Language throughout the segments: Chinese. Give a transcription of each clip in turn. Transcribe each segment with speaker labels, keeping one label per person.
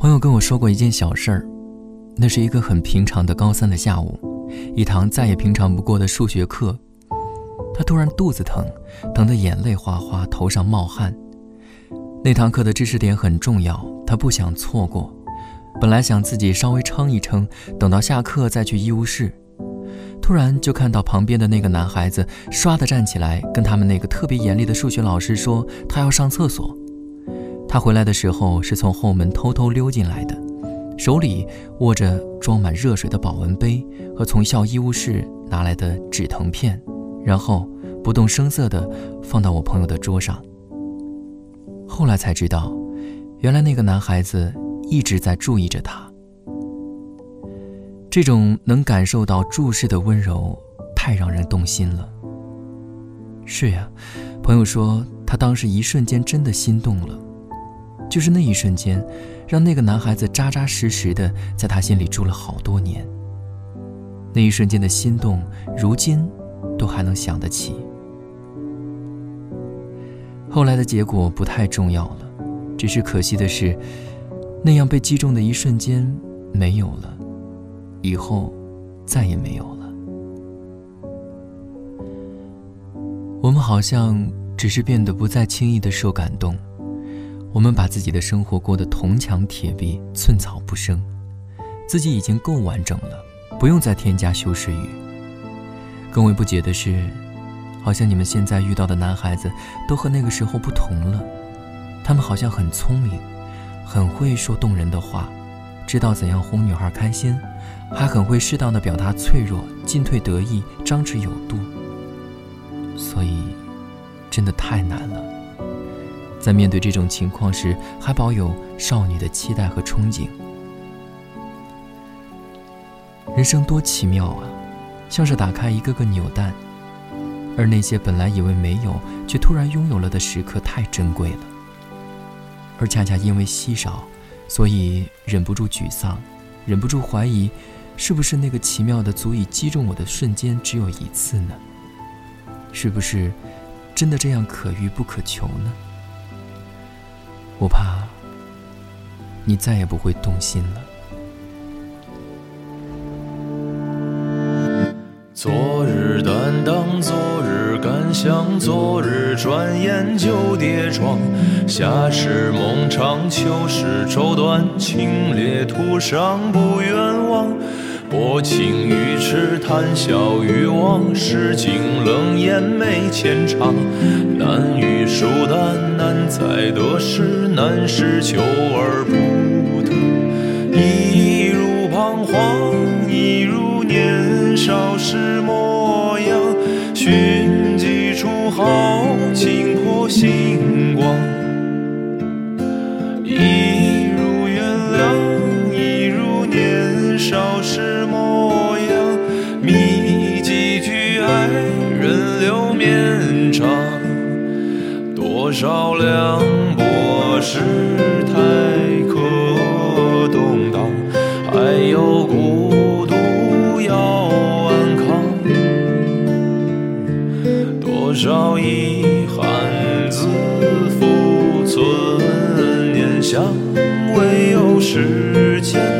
Speaker 1: 朋友跟我说过一件小事儿，那是一个很平常的高三的下午，一堂再也平常不过的数学课。他突然肚子疼，疼得眼泪哗哗，头上冒汗。那堂课的知识点很重要，他不想错过。本来想自己稍微撑一撑，等到下课再去医务室。突然就看到旁边的那个男孩子唰的站起来，跟他们那个特别严厉的数学老师说他要上厕所。他回来的时候是从后门偷偷溜进来的，手里握着装满热水的保温杯和从校医务室拿来的止疼片，然后不动声色地放到我朋友的桌上。后来才知道，原来那个男孩子一直在注意着他。这种能感受到注视的温柔，太让人动心了。是呀，朋友说他当时一瞬间真的心动了，就是那一瞬间，让那个男孩子扎扎实实的在他心里住了好多年。那一瞬间的心动，如今都还能想得起。后来的结果不太重要了，只是可惜的是，那样被击中的一瞬间没有了。以后再也没有了。我们好像只是变得不再轻易的受感动，我们把自己的生活过得铜墙铁壁、寸草不生，自己已经够完整了，不用再添加修饰语。更为不解的是，好像你们现在遇到的男孩子都和那个时候不同了，他们好像很聪明，很会说动人的话，知道怎样哄女孩开心。还很会适当的表达脆弱，进退得意，张弛有度。所以，真的太难了。在面对这种情况时，还保有少女的期待和憧憬。人生多奇妙啊，像是打开一个个纽带，而那些本来以为没有，却突然拥有了的时刻太珍贵了。而恰恰因为稀少，所以忍不住沮丧，忍不住怀疑。是不是那个奇妙的、足以击中我的瞬间只有一次呢？是不是真的这样可遇不可求呢？我怕你再也不会动心了。
Speaker 2: 昨日担当，昨日敢想，昨日转眼就跌撞。夏时梦长，秋时愁短，清冽途上不远望。薄情于痴，谈笑于忘，世情冷眼没浅尝。难遇疏淡，难在得失，难是求而不得。一如彷徨，一如年少时模样。寻几处豪情破星光。一多少凉薄世态可动荡，还有孤独要安康。多少遗憾自负存念想，唯有时间。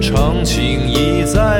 Speaker 2: 长情已在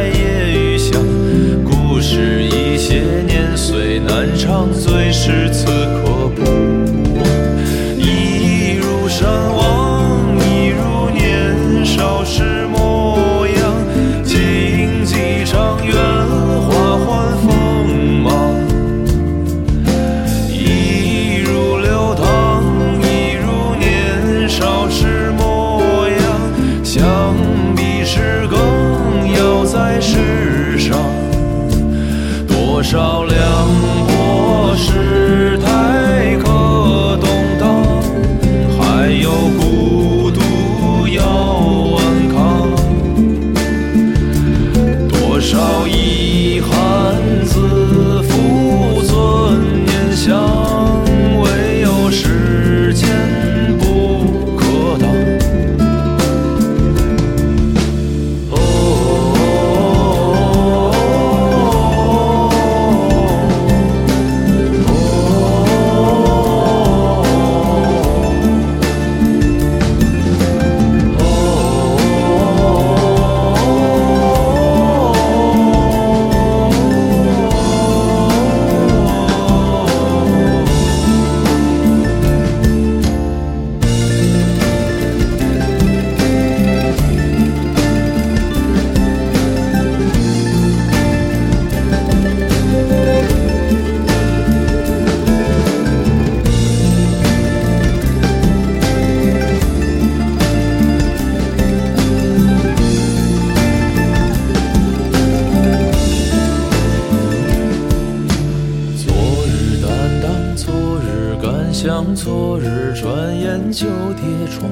Speaker 2: 昨日，转眼就跌撞。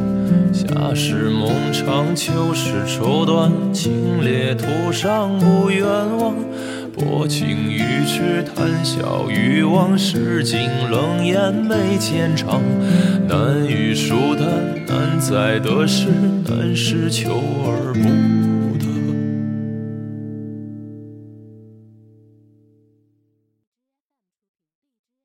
Speaker 2: 夏时梦长，秋时愁短，清冽途上不远望。薄情于痴，谈笑于往事，尽冷眼眉间长。难遇疏淡，难在得失，难是求而不。